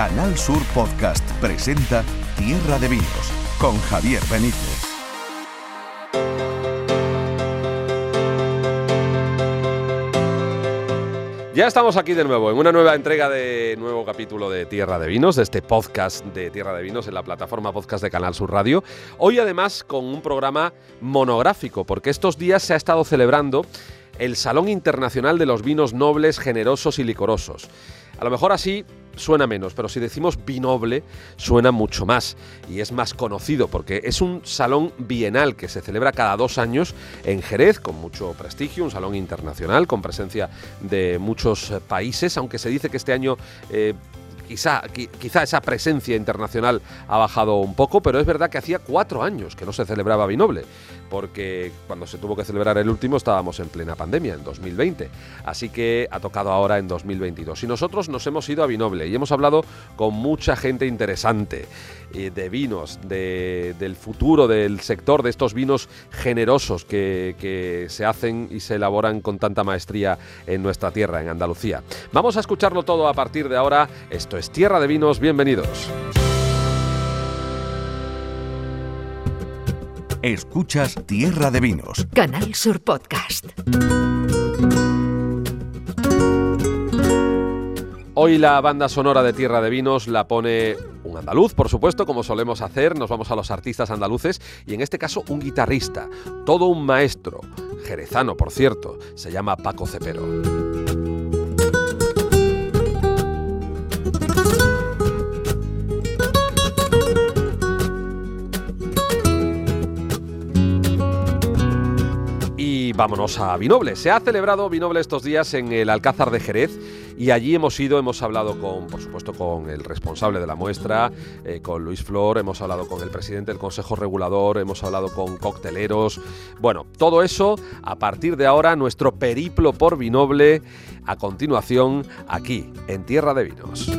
Canal Sur Podcast presenta Tierra de Vinos con Javier Benítez. Ya estamos aquí de nuevo en una nueva entrega de nuevo capítulo de Tierra de Vinos, de este podcast de Tierra de Vinos en la plataforma podcast de Canal Sur Radio. Hoy además con un programa monográfico, porque estos días se ha estado celebrando el Salón Internacional de los Vinos Nobles, Generosos y Licorosos. A lo mejor así suena menos, pero si decimos vinoble suena mucho más. Y es más conocido porque es un salón bienal que se celebra cada dos años en Jerez con mucho prestigio, un salón internacional con presencia de muchos eh, países, aunque se dice que este año... Eh, quizá, quizá esa presencia internacional ha bajado un poco, pero es verdad que hacía cuatro años que no se celebraba Vinoble porque cuando se tuvo que celebrar el último estábamos en plena pandemia, en 2020. Así que ha tocado ahora en 2022. Y nosotros nos hemos ido a Vinoble y hemos hablado con mucha gente interesante eh, de vinos, del futuro del sector, de estos vinos generosos que, que se hacen y se elaboran con tanta maestría en nuestra tierra, en Andalucía. Vamos a escucharlo todo a partir de ahora. Esto es Tierra de Vinos. Bienvenidos. Escuchas Tierra de Vinos. Canal Sur Podcast. Hoy la banda sonora de Tierra de Vinos la pone un andaluz, por supuesto, como solemos hacer. Nos vamos a los artistas andaluces y en este caso un guitarrista, todo un maestro, jerezano por cierto, se llama Paco Cepero. Vámonos a Vinoble. Se ha celebrado Vinoble estos días en el Alcázar de Jerez y allí hemos ido, hemos hablado con, por supuesto, con el responsable de la muestra, eh, con Luis Flor, hemos hablado con el presidente del Consejo Regulador, hemos hablado con cocteleros. Bueno, todo eso a partir de ahora, nuestro periplo por Vinoble, a continuación aquí, en Tierra de Vinos.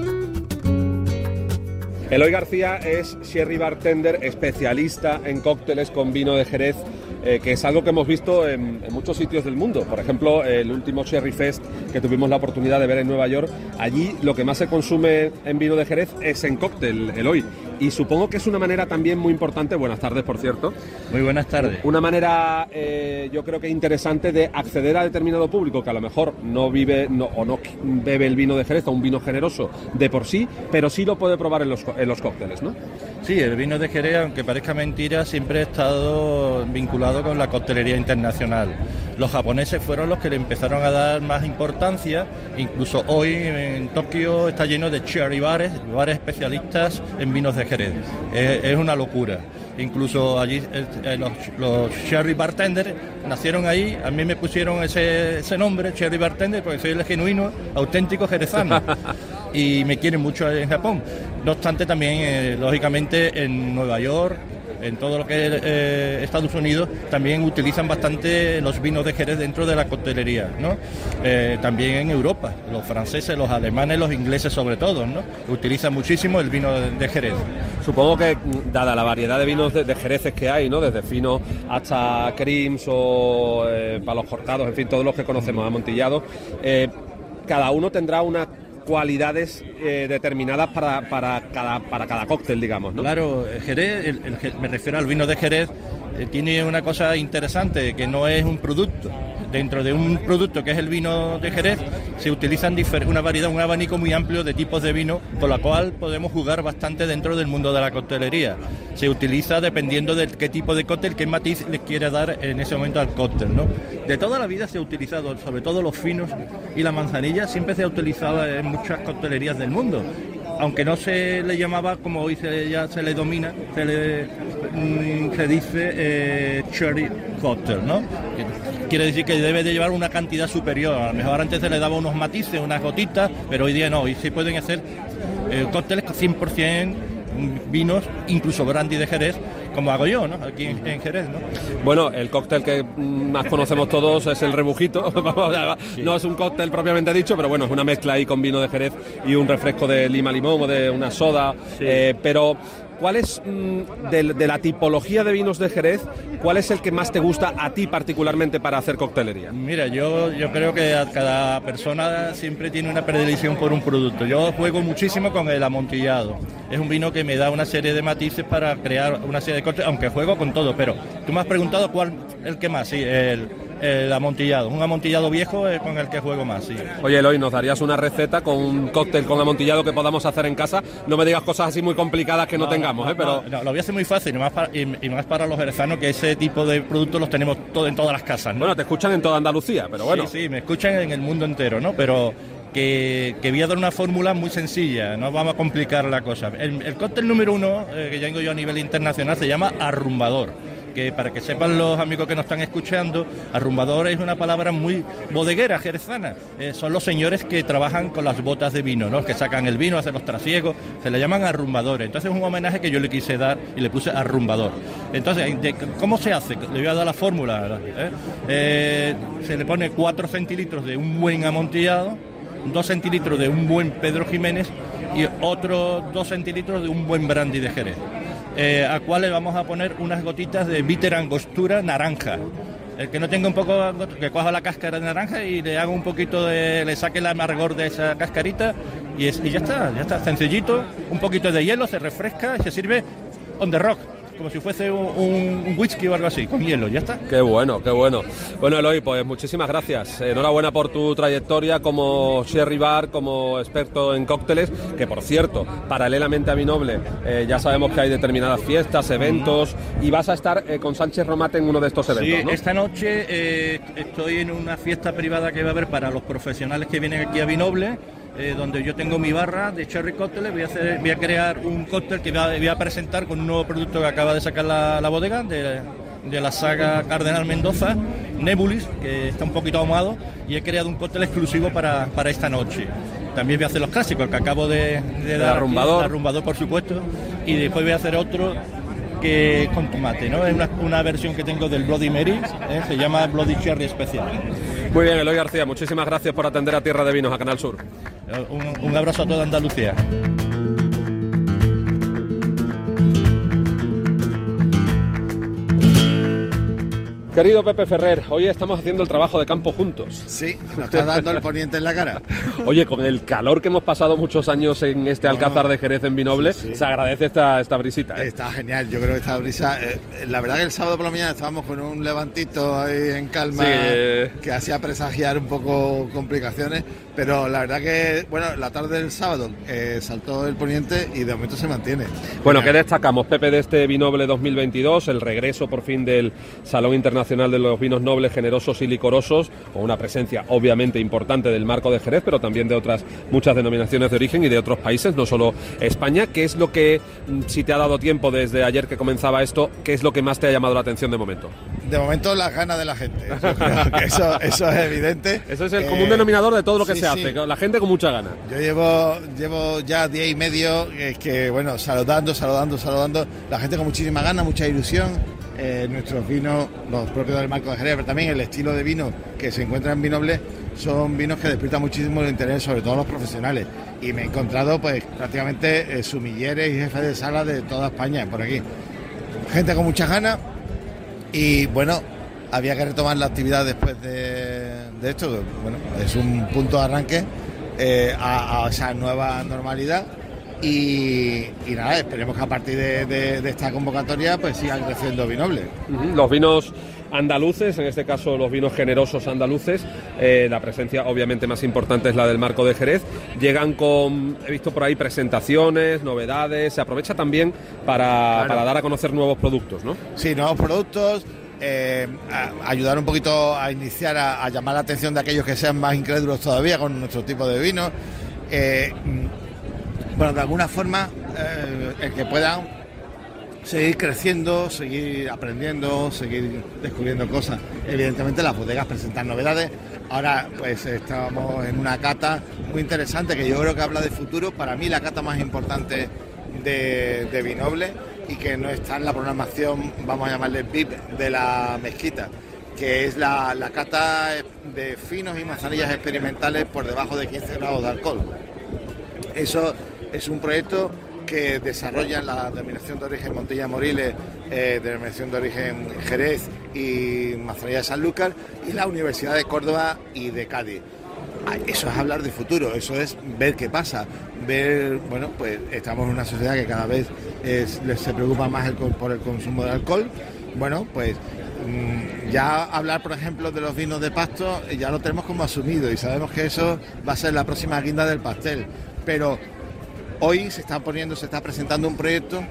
Eloy García es sherry bartender especialista en cócteles con vino de Jerez eh, que es algo que hemos visto en, muchos sitios del mundo. Por ejemplo, el último Cherry Fest que tuvimos la oportunidad de ver en Nueva York, allí lo que más se consume en vino de Jerez es en cóctel, el hoy. Y supongo que es una manera también muy importante, buenas tardes por cierto. Muy buenas tardes. Una manera eh, yo creo que interesante de acceder a determinado público que a lo mejor no vive o no bebe el vino de Jerez o un vino generoso de por sí, pero sí lo puede probar en los, en los cócteles, ¿no? Sí, el vino de Jerez, aunque parezca mentira, siempre ha estado vinculado con la coctelería internacional. Los japoneses fueron los que le empezaron a dar más importancia, incluso hoy en Tokio está lleno de cherry bares, bares especialistas en vinos de Jerez. Es, una locura. Incluso allí eh, los, los, cherry bartenders nacieron ahí, a mí me pusieron ese, ese nombre, cherry bartender, porque soy el genuino, auténtico jerezano. y me quieren mucho en Japón. No obstante, también, eh, lógicamente, en Nueva York, en todo lo que es eh, Estados Unidos, también utilizan bastante los vinos de Jerez dentro de la coctelería, ¿no? Eh, también en Europa, los franceses, los alemanes, los ingleses sobre todo, ¿no? Utilizan muchísimo el vino de, Jerez. Supongo que, dada la variedad de vinos de, Jereces que hay, ¿no? Desde fino hasta creams o palos cortados, en fin, todos los que conocemos, amontillados, cada uno tendrá una cualidades eh, determinadas para, para, cada, para cada cóctel, digamos. ¿no? Claro, Jerez, me refiero al vino de Jerez, eh, tiene una cosa interesante, que no es un producto. Dentro de un producto que es el vino de Jerez, se utilizan una variedad, un abanico muy amplio de tipos de vino, con la cual podemos jugar bastante dentro del mundo de la coctelería. Se utiliza dependiendo de qué tipo de cóctel, qué matiz le quiere dar en ese momento al cóctel. ¿no? De toda la vida se ha utilizado, sobre todo los finos y la manzanilla, siempre se ha utilizado en muchas coctelerías del mundo aunque no se le llamaba como hoy se, ya se le domina, se le mm, se dice eh, cherry cocktail, ¿no? Quiere decir que debe de llevar una cantidad superior. A lo mejor antes se le daba unos matices, unas gotitas, pero hoy día no. Hoy sí pueden hacer eh, cócteles 100% vinos, incluso brandy de Jerez, como hago yo, ¿no? Aquí en, Jerez, ¿no? Bueno, el cóctel que más conocemos todos es el rebujito. No es un cóctel propiamente dicho, pero bueno, es una mezcla ahí con vino de Jerez y un refresco de lima limón o de una soda. Eh, pero ¿cuál es mm, de, de la tipología de vinos de Jerez, cuál es el que más te gusta a ti particularmente para hacer coctelería? Mira, yo, yo creo que cada persona siempre tiene una predilección por un producto. Yo juego muchísimo con el amontillado. Es un vino que me da una serie de matices para crear una serie de cócteles, aunque juego con todo, pero tú me has preguntado cuál el que más, sí, el, el amontillado. Un amontillado viejo es con el que juego más, sí. Oye, Eloy, ¿nos darías una receta con un cóctel con amontillado que podamos hacer en casa? No me digas cosas así muy complicadas que no, tengamos, ¿eh? Pero... No, lo voy a hacer muy fácil, y más, para, y, y más para los jerezanos, que ese tipo de productos los tenemos todo, en todas las casas, ¿no? Bueno, te escuchan en toda Andalucía, pero bueno. Sí, sí, me escuchan en el mundo entero, ¿no? Pero que, que voy a dar una fórmula muy sencilla, no vamos a complicar la cosa. El, el cóctel número uno, eh, que ya tengo yo a nivel internacional, se llama arrumbador que para que sepan los amigos que nos están escuchando, arrumbador es una palabra muy bodeguera, jerezana. Eh, son los señores que trabajan con las botas de vino, ¿no? que sacan el vino, hacen los trasiegos, se le llaman arrumbadores. Entonces es un homenaje que yo le quise dar y le puse arrumbador. Entonces, ¿cómo se hace? Le voy a dar la fórmula. ¿eh? Eh, se le pone 4 centilitros de un buen amontillado, 2 centilitros de un buen Pedro Jiménez y otros 2 centilitros de un buen brandy de Jerez eh, a cual le vamos a poner unas gotitas de bitter angostura naranja. El que no tenga un poco, que coja la cáscara de naranja y le haga un poquito de, le saque el amargor de esa cascarita y, es, y ya está, ya está, sencillito, un poquito de hielo, se refresca y se sirve on the rock como si fuese un, un, whisky o algo así, con hielo, ya está. Qué bueno, qué bueno. Bueno, Eloy, pues muchísimas gracias. Enhorabuena por tu trayectoria como Sherry Bar, como experto en cócteles, que por cierto, paralelamente a Vinoble, eh, ya sabemos que hay determinadas fiestas, eventos, y vas a estar eh, con Sánchez Romate en uno de estos eventos, sí, ¿no? esta noche eh, estoy en una fiesta privada que va a haber para los profesionales que vienen aquí a Vinoble eh, donde yo tengo mi barra de cherry cócteles, voy a, hacer, voy a crear un cóctel que voy a, voy a, presentar con un nuevo producto que acaba de sacar la, la bodega de, de, la saga Cardenal Mendoza, Nebulis, que está un poquito ahumado, y he creado un cóctel exclusivo para, para esta noche. También voy a hacer los clásicos, el que acabo de, de dar, arrumbador. arrumbador por supuesto, y después voy a hacer otro que con tomate, ¿no? Es una, una versión que tengo del Bloody Mary, ¿eh? se llama Bloody Cherry Especial. Muy bien, Eloy García, muchísimas gracias por atender a Tierra de Vinos, a Canal Sur. Un, un abrazo a toda Andalucía. Querido Pepe Ferrer, hoy estamos haciendo el trabajo de campo juntos. Sí, nos está dando el poniente en la cara. Oye, con el calor que hemos pasado muchos años en este Alcázar de Jerez en Vinoble, sí, sí. se agradece esta, esta brisita. ¿eh? Está genial, yo creo que esta brisa. Eh, la verdad que el sábado por la mañana estábamos con un levantito ahí en calma sí. que hacía presagiar un poco complicaciones, pero la verdad que, bueno, la tarde del sábado eh, saltó el poniente y de momento se mantiene. Bueno, ¿qué destacamos, Pepe, de este Vinoble 2022? El regreso por fin del Salón Internacional de los Vinos Nobles, Generosos y Licorosos, con una presencia obviamente importante del marco de Jerez, pero también de otras muchas denominaciones de origen y de otros países, no solo España. ¿Qué es lo que, si te ha dado tiempo desde ayer que comenzaba esto, qué es lo que más te ha llamado la atención de momento? De momento las ganas de la gente. Eso, eso es evidente. Eso es el común eh, denominador de todo lo que sí, se hace, sí. la gente con mucha gana. Yo llevo, llevo ya día y medio eh, que, bueno, saludando, saludando, saludando, la gente con muchísima gana, mucha ilusión, eh, nuestros vinos, los propios del Marco de Jerez, pero también el estilo de vino que se encuentra en Vinoble, son vinos que despiertan muchísimo el interés, sobre todo los profesionales. Y me he encontrado pues prácticamente eh, sumilleres y jefes de sala de toda España por aquí. Gente con muchas ganas y bueno, había que retomar la actividad después de, de esto, bueno, es un punto de arranque eh, a, a esa nueva normalidad y, y, nada, esperemos que a partir de, de, de, esta convocatoria pues sigan creciendo Vinoble. Uh -huh. Los vinos andaluces, en este caso los vinos generosos andaluces, eh, la presencia obviamente más importante es la del Marco de Jerez, llegan con, he visto por ahí presentaciones, novedades, se aprovecha también para, claro. para dar a conocer nuevos productos, ¿no? Sí, nuevos productos, eh, ayudar un poquito a iniciar a, llamar la atención de aquellos que sean más incrédulos todavía con nuestro tipo de vino. Eh, bueno, de alguna forma, eh, el que puedan seguir creciendo, seguir aprendiendo, seguir descubriendo cosas. Evidentemente las bodegas presentan novedades. Ahora pues estamos en una cata muy interesante que yo creo que habla de futuro. Para mí la cata más importante de Vinoble y que no está en la programación, vamos a llamarle VIP, de la mezquita que es la, la cata de finos y manzanillas experimentales por debajo de 15 grados de alcohol. Eso es un proyecto que desarrollan la denominación de origen Montilla Moriles, eh, denominación de origen Jerez y Mazanilla de Sanlúcar, y la Universidad de Córdoba y de Cádiz. Ah, Eso es hablar de futuro, eso es ver qué pasa, ver, bueno, pues estamos en una sociedad que cada vez es- se preocupa más por el consumo de alcohol. Bueno, pues mm, ya hablar, por ejemplo, de los vinos de pasto, eh, ya lo tenemos como asumido y sabemos que eso va a ser la próxima guinda del pastel. Pero hoy se está poniendo, se está presentando un proyecto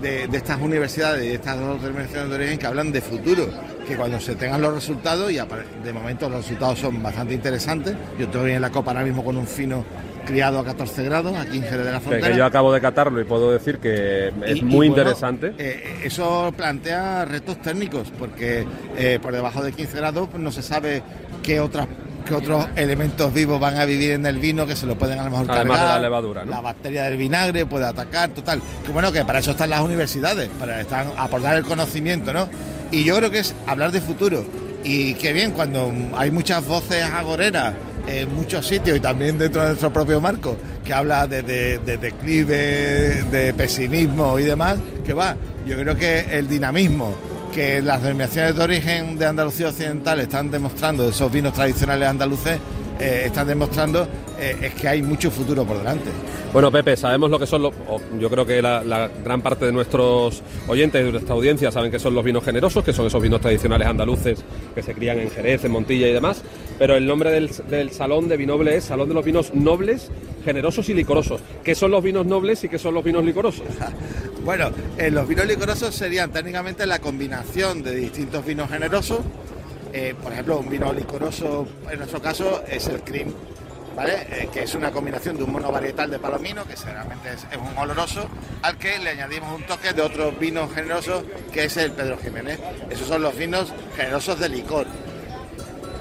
de, estas universidades de estas dos denominaciones de origen que hablan de futuro, que cuando se tengan los resultados, y de momento los resultados son bastante interesantes, yo estoy en la copa ahora mismo con un fino criado a 14 grados, aquí en Jerez de la Que, Frontera. que yo acabo de catarlo y puedo decir que es Y- y muy bueno, interesante. eh, eso plantea retos técnicos, porque eh, por debajo de 15 grados pues, no se sabe qué otras qué otros elementos vivos van a vivir en el vino que se lo pueden a lo mejor Además de cargar. la levadura, ¿no? La bacteria del vinagre puede atacar, total. Que bueno, que para eso están las universidades, para estar, aportar el conocimiento, ¿no? Y yo creo que es hablar de futuro. Y qué bien, cuando hay muchas voces agoreras en muchos sitios y también dentro de nuestro propio marco, que habla de, de- de declive, de pesimismo y demás, que va, yo creo que el dinamismo que las denominaciones de origen de Andalucía Occidental están demostrando, esos vinos tradicionales andaluces, eh, están demostrando, eh, es que hay mucho futuro por delante. Bueno, Pepe, sabemos lo que son los. Yo creo que la, la gran parte de nuestros oyentes, de nuestra audiencia, saben que son los vinos generosos, que son esos vinos tradicionales andaluces que se crían en Jerez, en Montilla y demás. Pero el nombre del, del salón de Vinoble es Salón de los Vinos Nobles, Generosos y Licorosos. ¿Qué son los vinos nobles y qué son los vinos licorosos? Bueno, eh, los vinos licorosos serían técnicamente la combinación de distintos vinos generosos. Eh, por ejemplo, un vino licoroso, en nuestro caso, es el cream, ¿vale? Eh, que es una combinación de un monovarietal de palomino, que generalmente es, es un oloroso, al que le añadimos un toque de otro vino generoso, que es el Pedro Jiménez. Esos son los vinos generosos de licor.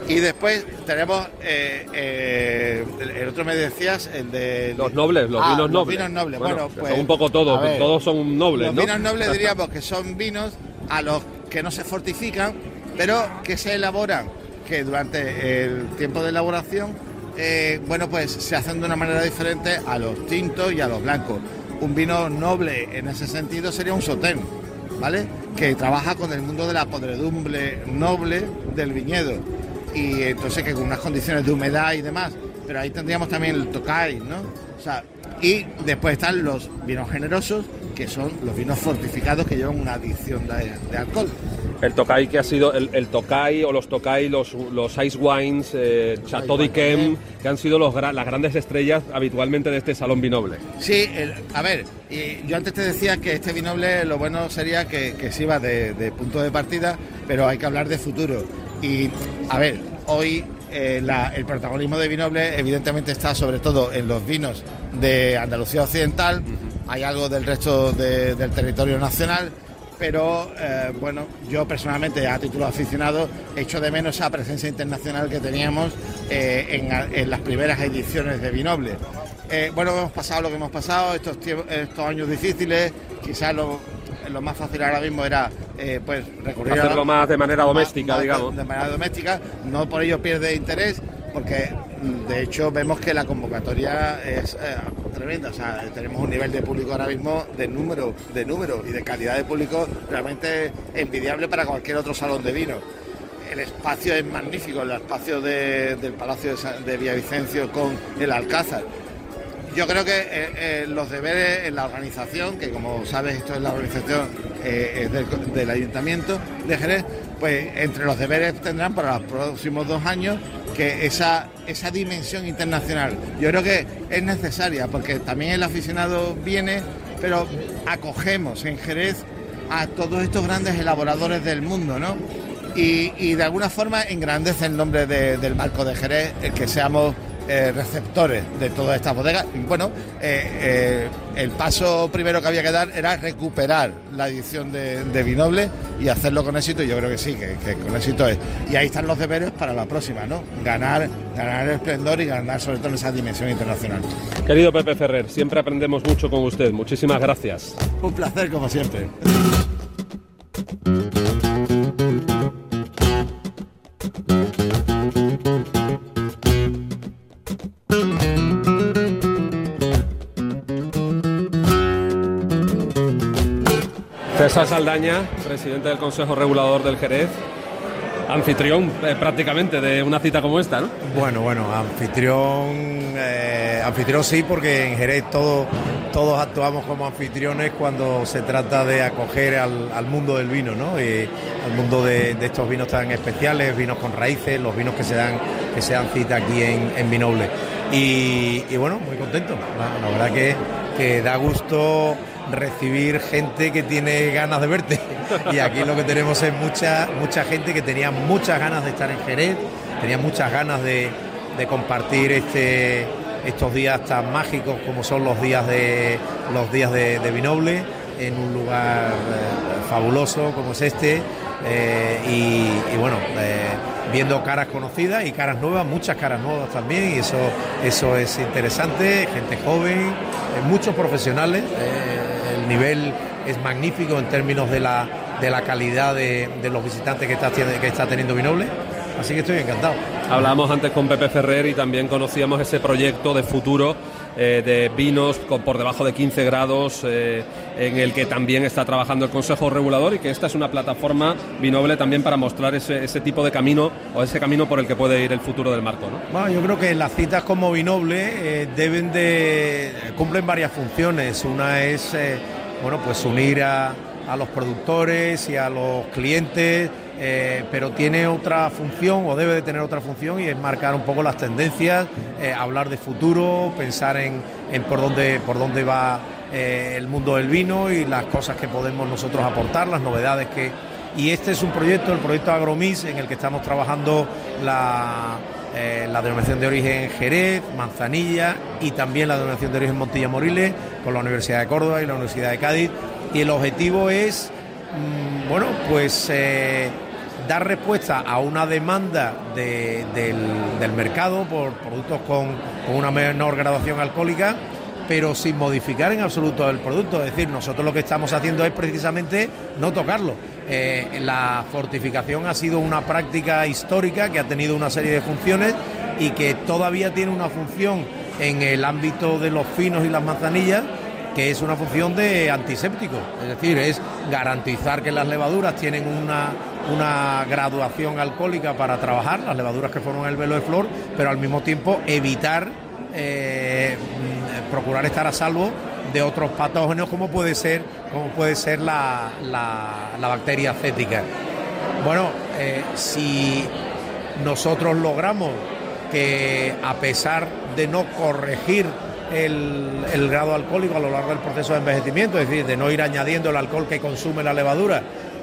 Y después tenemos, eh, eh, el, otro me decías, el de... Los nobles, los Ah, vinos los nobles. vinos nobles. Bueno, pues, son un poco todos, ver. todos son nobles, Los ¿no? vinos nobles diríamos que son vinos a los que no se fortifican, pero que se elaboran, que durante el tiempo de elaboración, eh, bueno, pues se hacen de una manera diferente a los tintos y a los blancos. Un vino noble en ese sentido sería un sotén, ¿vale? Que trabaja con el mundo de la podredumbre noble del viñedo. Y entonces que con unas condiciones de humedad y demás. Pero ahí tendríamos también el tocay, ¿no? O sea, y después están los vinos generosos, que son los vinos fortificados que llevan una adición de, de alcohol. El Tokai que ha sido el, el Tokai o los Tokai, los, los Ice Wines, eh, Chateau d'Yquem, que han sido los, las grandes estrellas habitualmente de este salón vinoble. Sí, el- a ver, y yo antes te decía que este vinoble lo bueno sería que, que se iba de, de punto de partida, pero hay que hablar de futuro. Y, a ver, hoy eh, la- el protagonismo de vinoble evidentemente está sobre todo en los vinos de Andalucía Occidental, hay algo del resto de- del territorio nacional, pero eh, bueno, yo personalmente a título aficionado echo de menos esa presencia internacional que teníamos eh, en, en las primeras ediciones de Vinoble. Eh, bueno, hemos pasado lo que hemos pasado, estos, estos años difíciles, quizás lo, lo más fácil ahora mismo era eh, pues recurrir a Hacerlo más de manera doméstica, más digamos. De, manera doméstica, no por ello pierde interés, porque de hecho vemos que la convocatoria es eh, tremenda, tenemos un nivel de público ahora mismo de número, de número y de calidad de público realmente envidiable para cualquier otro salón de vino. El espacio es magnífico, el espacio de- del Palacio de, de Villavicencio con el Alcázar. Yo creo que eh, eh, los deberes en la organización, que como sabes esto es la organización del, del Ayuntamiento de Jerez, pues entre los deberes tendrán para los próximos dos años que esa, esa dimensión internacional. Yo creo que es necesaria porque también el aficionado viene, pero acogemos en Jerez a todos estos grandes elaboradores del mundo, ¿no? Y, y de alguna forma engrandece el nombre de- del marco de Jerez el que seamos eh, receptores de todas estas bodegas. Y bueno, eh, eh, el paso primero que había que dar era recuperar la edición de, de Vinoble y hacerlo con éxito. Y yo creo que sí, que, que con éxito es. Y ahí están los deberes para la próxima, ¿no? Ganar, ganar el esplendor y ganar sobre todo en esa dimensión internacional. Querido Pepe Ferrer, siempre aprendemos mucho con usted. Muchísimas gracias. Un placer como siempre. Saldaña, presidente del Consejo Regulador del Jerez, anfitrión eh, prácticamente de una cita como esta, ¿no? Bueno, bueno, anfitrión, eh, anfitrión sí, porque en Jerez todos todos actuamos como anfitriones cuando se trata de acoger al, mundo del vino, ¿no? Al mundo de, estos vinos tan especiales, vinos con raíces, los vinos que se dan, que se dan cita aquí en, en Vinoble. Y, bueno, muy contento. La, verdad que, que da gusto recibir gente que tiene ganas de verte. Y aquí lo que tenemos es mucha, mucha gente que tenía muchas ganas de estar en Jerez, tenía muchas ganas de, compartir este, estos días tan mágicos como son los días de los días de, de Vinoble en un lugar eh, fabuloso como es este eh, y, bueno eh, viendo caras conocidas y caras nuevas muchas caras nuevas también y eso eso es interesante gente joven muchos profesionales nivel es magnífico en términos de la, de la calidad de, los visitantes que está, que está teniendo Vinoble. Así que estoy encantado. Hablábamos antes con Pepe Ferrer y también conocíamos ese proyecto de futuro eh, de vinos por debajo de 15 grados eh, en el que también está trabajando el Consejo Regulador y que esta es una plataforma Vinoble también para mostrar ese, tipo de camino o ese camino por el que puede ir el futuro del marco. ¿no? Bueno, yo creo que las citas como Vinoble eh, deben de cumplen varias funciones. Una es bueno, pues unir a, los productores y a los clientes, eh, pero tiene otra función o debe de tener otra función y es marcar un poco las tendencias, eh, hablar de futuro, pensar en, por, dónde, por dónde va eh, el mundo del vino y las cosas que podemos nosotros aportar, las novedades que... Y este es un proyecto, el proyecto Agromis, en el que estamos trabajando la, la denominación de origen Jerez, Manzanilla y también la denominación de origen Montilla Moriles con la Universidad de Córdoba y la Universidad de Cádiz. Y el objetivo es, mm, bueno, pues eh, dar respuesta a una demanda del, mercado por productos con, una menor graduación alcohólica pero sin modificar en absoluto el producto. Es decir, nosotros lo que estamos haciendo es precisamente no tocarlo. Eh, la fortificación ha sido una práctica histórica que ha tenido una serie de funciones y que todavía tiene una función en el ámbito de los finos y las manzanillas, que es una función de antiséptico, es decir, es garantizar que las levaduras tienen una, una graduación alcohólica para trabajar, las levaduras que forman el velo de flor, pero al mismo tiempo evitar, eh, procurar estar a salvo de otros patógenos como puede ser, como puede ser la, la, bacteria acética. Bueno, eh, si nosotros logramos que a pesar de no corregir el, grado alcohólico a lo largo del proceso de envejecimiento, es decir, de no ir añadiendo el alcohol que consume la levadura,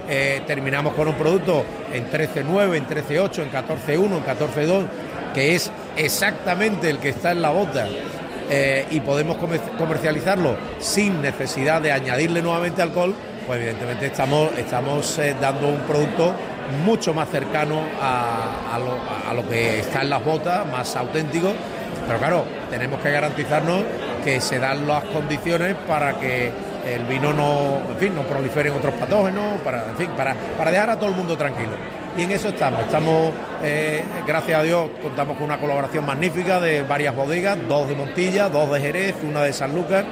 eh, terminamos con un producto en 13.9, en 13.8, en 14.1, en 14.2, que es exactamente el que está en la bota eh, y podemos comercializarlo sin necesidad de añadirle nuevamente alcohol, pues evidentemente estamos, estamos eh, dando un producto mucho más cercano a, lo, que está en las botas, más auténtico. Pero claro, tenemos que garantizarnos que se dan las condiciones para que el vino no, en fin, no proliferen otros patógenos, para, en fin, para, para dejar a todo el mundo tranquilo. Y en eso estamos. Estamos, eh, gracias a Dios, contamos con una colaboración magnífica de varias bodegas, dos de Montilla, dos de Jerez, una de San Lucas,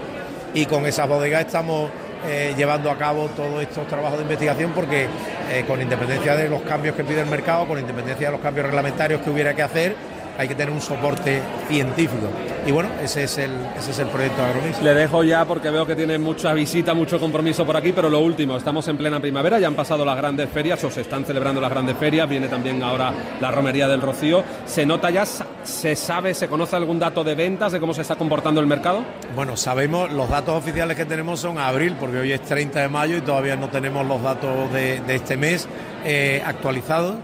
y con esas bodegas estamos eh, llevando a cabo todos estos trabajos de investigación porque eh, con independencia de los cambios que pide el mercado, con independencia de los cambios reglamentarios que hubiera que hacer, hay que tener un soporte científico. Y bueno, ese es el, ese es el proyecto de Agromis. Le dejo ya porque veo que tiene mucha visita, mucho compromiso por aquí, pero lo último, estamos en plena primavera, ya han pasado las grandes ferias o se están celebrando las grandes ferias, viene también ahora la romería del Rocío. ¿Se nota ya, se sabe, se conoce algún dato de ventas, de cómo se está comportando el mercado? Bueno, sabemos, los datos oficiales que tenemos son abril, porque hoy es 30 de mayo y todavía no tenemos los datos de, este mes eh, actualizados,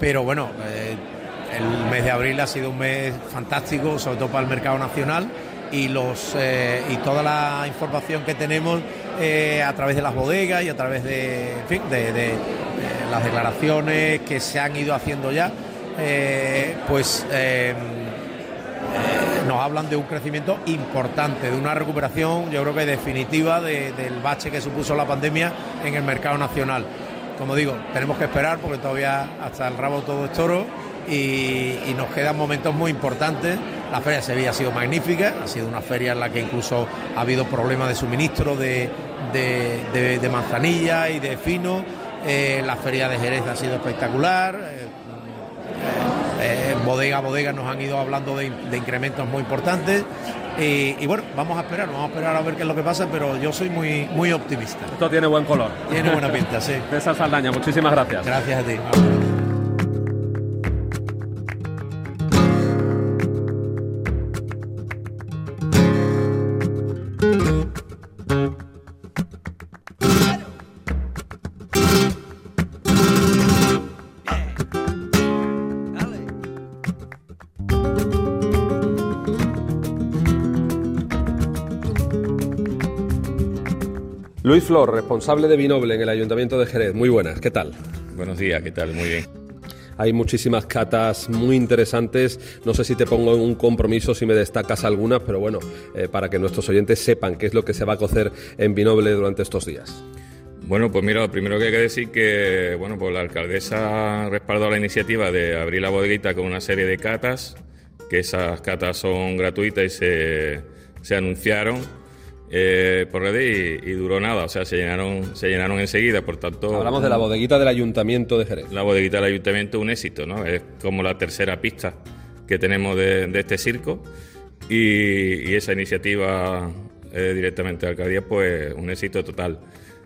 pero bueno... Eh, el mes de abril ha sido un mes fantástico, sobre todo para el mercado nacional y, los, eh, y toda la información que tenemos eh, a través de las bodegas y a través de, de, las declaraciones que se han ido haciendo ya, eh, pues nos hablan de un crecimiento importante, de una recuperación, yo creo que definitiva del bache que supuso la pandemia en el mercado nacional. Como digo, tenemos que esperar porque todavía hasta el rabo todo es toro y, nos quedan momentos muy importantes La feria de Sevilla ha sido magnífica, ha sido una feria en la que incluso ha habido problemas de suministro de, manzanilla y de fino. Eh, la feria de Jerez ha sido espectacular. Eh, eh, bodega a bodega nos han ido hablando de, incrementos muy importantes. Y, bueno, vamos a esperar, vamos a esperar a ver qué es lo que pasa, pero yo soy muy, muy optimista. Esto tiene buen color. Tiene buena pinta, sí. César Saldaña, muchísimas gracias. Gracias a ti. Luis Flor, responsable de Vinoble en el Ayuntamiento de Jerez. Muy buenas, ¿qué tal? Buenos días, ¿qué tal? Muy bien. Hay muchísimas catas muy interesantes. No sé si te pongo en un compromiso, si me destacas algunas, pero bueno, eh, para que nuestros oyentes sepan qué es lo que se va a cocer en Vinoble durante estos días. Bueno, pues mira, lo primero que hay que decir que bueno, pues la alcaldesa respaldó la iniciativa de abrir la bodeguita con una serie de catas, que esas catas son gratuitas y se, se anunciaron eh, por redes y, duró nada, o sea, se llenaron, se llenaron enseguida, por tanto... Hablamos de la bodeguita del Ayuntamiento de Jerez. La bodeguita del Ayuntamiento un éxito, ¿no? Es como la tercera pista que tenemos de, este circo y, esa iniciativa eh, directamente de alcaldía, pues un éxito total.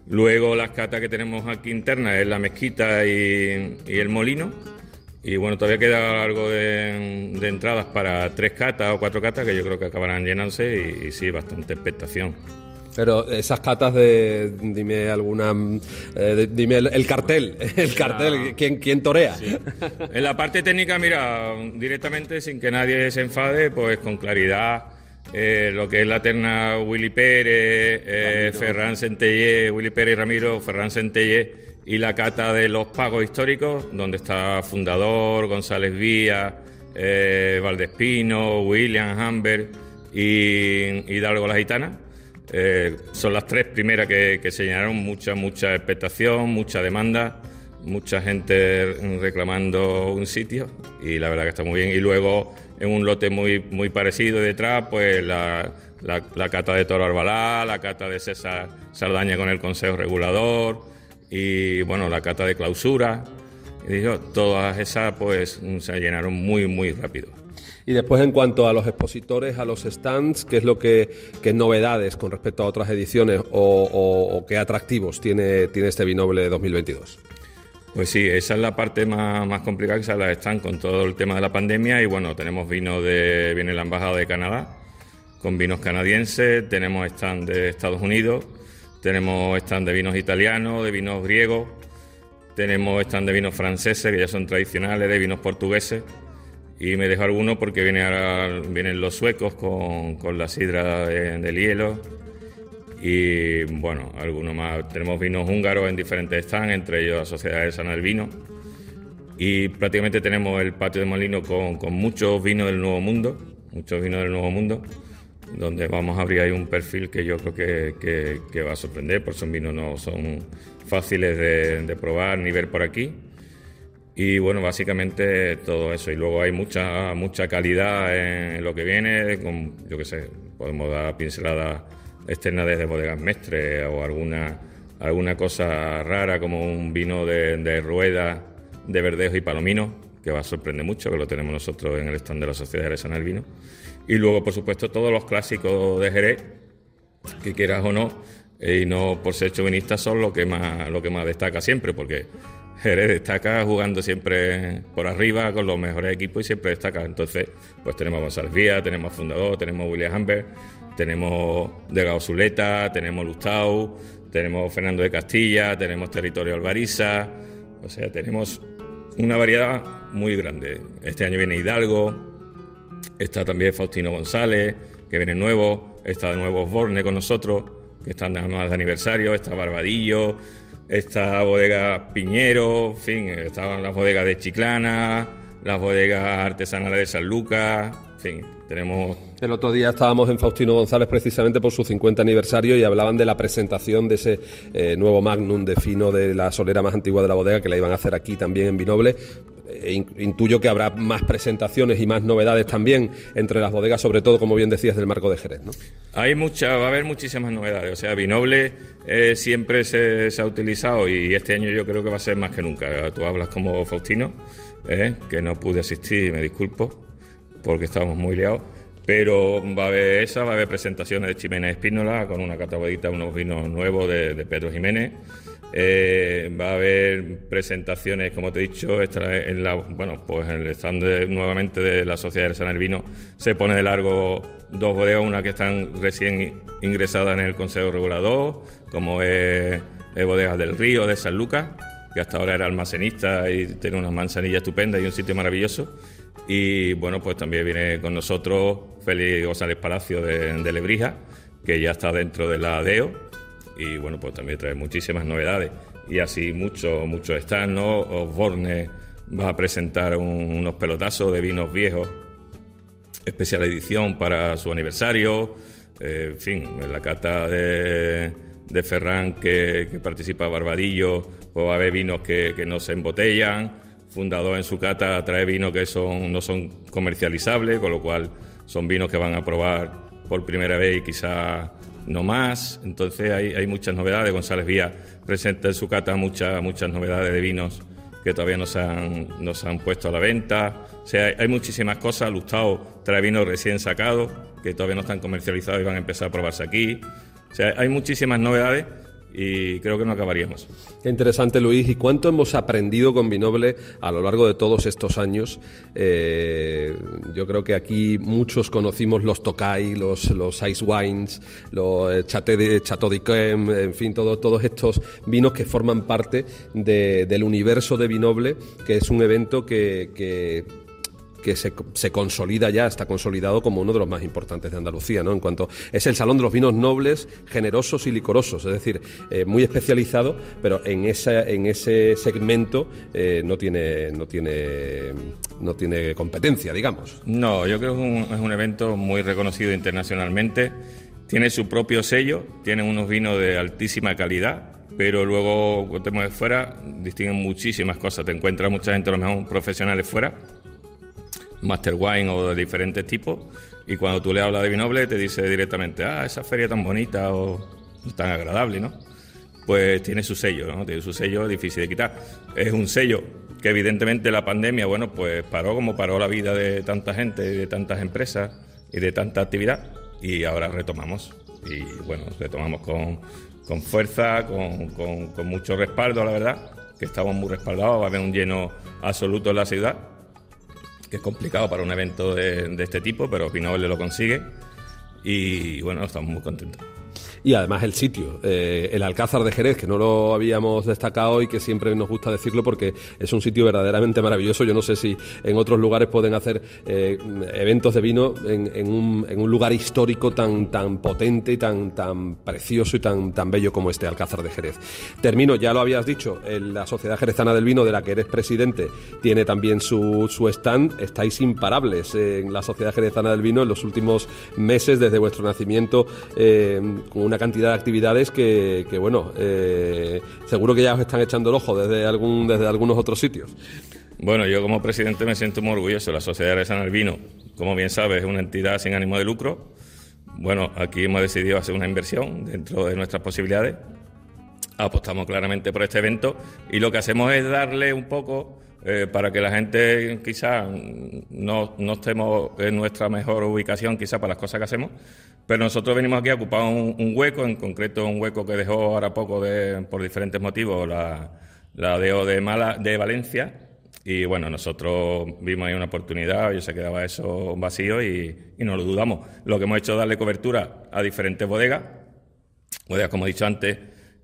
Luego las catas que tenemos aquí internas es la mezquita y el molino y bueno, todavía queda algo de, entradas para tres catas o cuatro catas que yo creo que acabarán llenándose y, sí, bastante expectación. Pero esas catas de, dime alguna, eh, dime el, cartel, el cartel, ¿quién, quién torea? En la parte técnica, mira, directamente, sin que nadie se enfade, pues con claridad, eh, lo que es la terna Willy Pérez, eh, Ferran Centellé, Willy Pérez y Ramiro, Ferran Centellé y la cata de los pagos históricos, donde está Fundador, González Vía, eh, Valdespino, William Hamber y Hidalgo la Gitana. Eh, son las tres primeras que, se llenaron, mucha, mucha expectación, mucha demanda, mucha gente reclamando un sitio y la verdad que está muy bien. Y luego en un lote muy, muy parecido detrás, pues la, la cata de Toro Arbalá, la cata de César Saldaña con el Consejo Regulador y bueno, la cata de clausura. Y todas esas pues se llenaron muy, muy rápido. Y después en cuanto a los expositores, a los stands, ¿qué es lo que qué novedades con respecto a otras ediciones o, qué atractivos tiene, tiene este Vinoble 2022? Pues sí, esa es la parte más, más complicada que se la están con todo el tema de la pandemia y bueno, tenemos vino de, viene la Embajada de Canadá, con vinos canadienses, tenemos stand de Estados Unidos, tenemos stand de vinos italianos, de vinos griegos, tenemos stand de vinos franceses, que ya son tradicionales, de vinos portugueses. Y me dejo alguno porque vienen los suecos con, la sidra del hielo. Y bueno, algunos más. Tenemos vinos húngaros en diferentes stands, entre ellos la Sociedad de San Albino. Y prácticamente tenemos el patio de molino con, con muchos vinos del Nuevo Mundo, muchos vinos del Nuevo Mundo donde vamos a abrir ahí un perfil que yo creo que, va a sorprender, por son vinos no son fáciles de, probar ni ver por aquí. Y bueno, básicamente todo eso. Y luego hay mucha, mucha calidad en lo que viene, con, yo qué sé, podemos dar pinceladas externas desde bodegas mestre o alguna, alguna cosa rara como un vino de, rueda de verdejo y palomino, que va a sorprender mucho, que lo tenemos nosotros en el stand de la Sociedad de San el Vino. Y luego, por supuesto, todos los clásicos de Jerez, que quieras o no, y no por ser chauvinistas, son lo que más, lo que más destaca siempre, porque Jerez destaca jugando siempre por arriba con los mejores equipos y siempre destaca. Entonces, pues tenemos a González tenemos Fundador, tenemos William Hamber, tenemos Delgado Zuleta, tenemos Lustau, tenemos Fernando de Castilla, tenemos Territorio Alvariza, o sea, tenemos una variedad muy grande. Este año viene Hidalgo, Está también Faustino González, que viene nuevo. Está de nuevo Borne con nosotros, que están de aniversario. Está Barbadillo. Está Bodega Piñero. En fin, estaban las bodegas de Chiclana, las bodegas artesanales de San Lucas. En fin, tenemos... El otro día estábamos en Faustino González precisamente por su 50 aniversario y hablaban de la presentación de ese eh, nuevo Magnum de fino de la solera más antigua de la bodega que la iban a hacer aquí también en Vinoble intuyo que habrá más presentaciones y más novedades también entre las bodegas, sobre todo, como bien decías, del marco de Jerez, ¿no? Hay mucha, va a haber muchísimas novedades. O sea, Vinoble eh, siempre se, ha utilizado y este año yo creo que va a ser más que nunca. Tú hablas como Faustino, eh, que no pude asistir, me disculpo, porque estábamos muy liados. Pero va a haber esa, va a haber presentaciones de Chimena Espínola con una catabadita, unos vinos nuevos de Pedro Jiménez. Eh, va a haber presentaciones, como te he dicho, en la, bueno, pues en el stand nuevamente de la Sociedad de San el Vino se pone de largo dos bodegas, una que están recién ingresadas en el Consejo Regulador, como es, Bodegas del Río de San Lucas, que hasta ahora era almacenista y tiene unas manzanillas estupendas y un sitio maravilloso. Y bueno, pues también viene con nosotros Félix González Palacio de, de Lebrija, que ya está dentro de la ADEO y bueno, pues también trae muchísimas novedades. Y así mucho, mucho están, ¿no? Osborne va a presentar unos pelotazos de vinos viejos, especial edición para su aniversario, eh, en fin, en la cata de, Ferran que, participa Barbadillo, pues va a haber vinos que, que no se embotellan, fundador en su cata trae vinos que son, no son comercializables, con lo cual son vinos que van a probar por primera vez y quizás no más. Entonces hay, muchas novedades. González Vía presenta en su cata muchas, muchas novedades de vinos que todavía no se han, no se han puesto a la venta. O sea, hay, muchísimas cosas. Lustao trae vinos recién sacados que todavía no están comercializados y van a empezar a probarse aquí. O sea, hay muchísimas novedades y creo que no acabaríamos. Qué interesante, Luis. ¿Y cuánto hemos aprendido con Vinoble a lo largo de todos estos años? Eh, yo creo que aquí muchos conocimos los Tokai, los, los Ice Wines, los eh, Chateau de, Chateau en fin, todos estos vinos que forman parte del universo de Vinoble, que es un evento que que se, consolida ya, está consolidado como uno de los más importantes de Andalucía, ¿no? En cuanto es el salón de los vinos nobles, generosos y licorosos, es decir, eh, muy especializado, pero en esa, en ese segmento eh, no tiene, no tiene, no tiene competencia, digamos. No, yo creo que es un, evento muy reconocido internacionalmente. Tiene su propio sello, tiene unos vinos de altísima calidad, pero luego cuando te mueves fuera distinguen muchísimas cosas. Te encuentras mucha gente, a lo mejor profesionales fuera, Master Wine o de diferentes tipos, y cuando tú le hablas de Vinoble te dice directamente, ah, esa feria tan bonita o tan agradable, ¿no? Pues tiene su sello, ¿no? Tiene su sello difícil de quitar. Es un sello que evidentemente la pandemia, bueno, pues paró como paró la vida de tanta gente, de tantas empresas y de tanta actividad, y ahora retomamos. Y bueno, retomamos con, con fuerza, con, con, con mucho respaldo, la verdad, que estamos muy respaldados, va a haber un lleno absoluto en la ciudad que es complicado para un evento de, este tipo, pero Pinoble lo consigue. Y bueno, estamos muy contentos y además el sitio, eh, el Alcázar de Jerez, que no lo habíamos destacado y que siempre nos gusta decirlo porque es un sitio verdaderamente maravilloso. Yo no sé si en otros lugares pueden hacer eh, eventos de vino en, un, lugar histórico tan, tan potente y tan, tan precioso y tan, tan bello como este Alcázar de Jerez. Termino, ya lo habías dicho, la Sociedad Jerezana del Vino, de la que eres presidente, tiene también su, stand. Estáis imparables en la Sociedad Jerezana del Vino en los últimos meses, desde vuestro nacimiento, eh, con una cantidad de actividades que, bueno, eh, seguro que ya os están echando el ojo desde, algún, desde algunos otros sitios. Bueno, yo como presidente me siento muy orgulloso. La Sociedad de San Albino, como bien sabes, es una entidad sin ánimo de lucro. Bueno, aquí hemos decidido hacer una inversión dentro de nuestras posibilidades. Apostamos claramente por este evento y lo que hacemos es darle un poco eh, para que la gente quizá no, no, estemos en nuestra mejor ubicación quizá para las cosas que hacemos, pero nosotros venimos aquí a ocupar un, hueco, en concreto un hueco que dejó ahora poco de, por diferentes motivos la, la DO de, Mala, de Valencia. Y bueno, nosotros vimos ahí una oportunidad, yo se quedaba eso vacío y, y no lo dudamos. Lo que hemos hecho es darle cobertura a diferentes bodegas, bodegas como he dicho antes,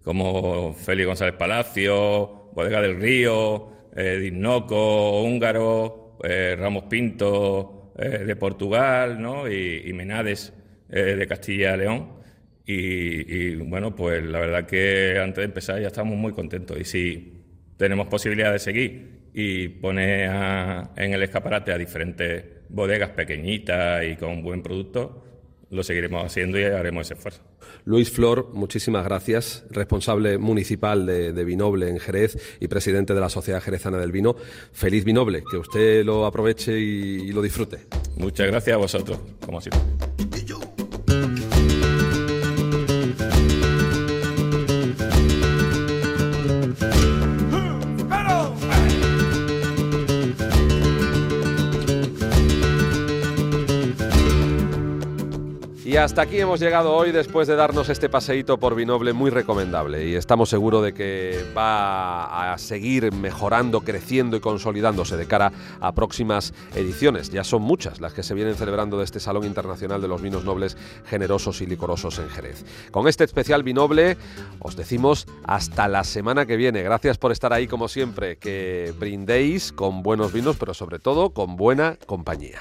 como Félix González Palacio, Bodega del Río, eh, Húngaro, eh, Ramos Pinto eh, de Portugal, ¿no? y, y Menades eh, de Castilla y León. Y, bueno, pues la verdad que antes de empezar ya estamos muy contentos. Y si tenemos posibilidad de seguir y poner en el escaparate a diferentes bodegas pequeñitas y con buen producto, lo seguiremos haciendo y haremos ese esfuerzo. Luis Flor, muchísimas gracias, responsable municipal de, de, Vinoble en Jerez y presidente de la Sociedad Jerezana del Vino. Feliz Vinoble, que usted lo aproveche y, y lo disfrute. Muchas gracias a vosotros, como siempre. Y hasta aquí hemos llegado hoy después de darnos este paseíto por Vinoble muy recomendable y estamos seguros de que va a seguir mejorando, creciendo y consolidándose de cara a próximas ediciones. Ya son muchas las que se vienen celebrando de este Salón Internacional de los Vinos Nobles Generosos y Licorosos en Jerez. Con este especial Vinoble os decimos hasta la semana que viene. Gracias por estar ahí como siempre, que brindéis con buenos vinos, pero sobre todo con buena compañía.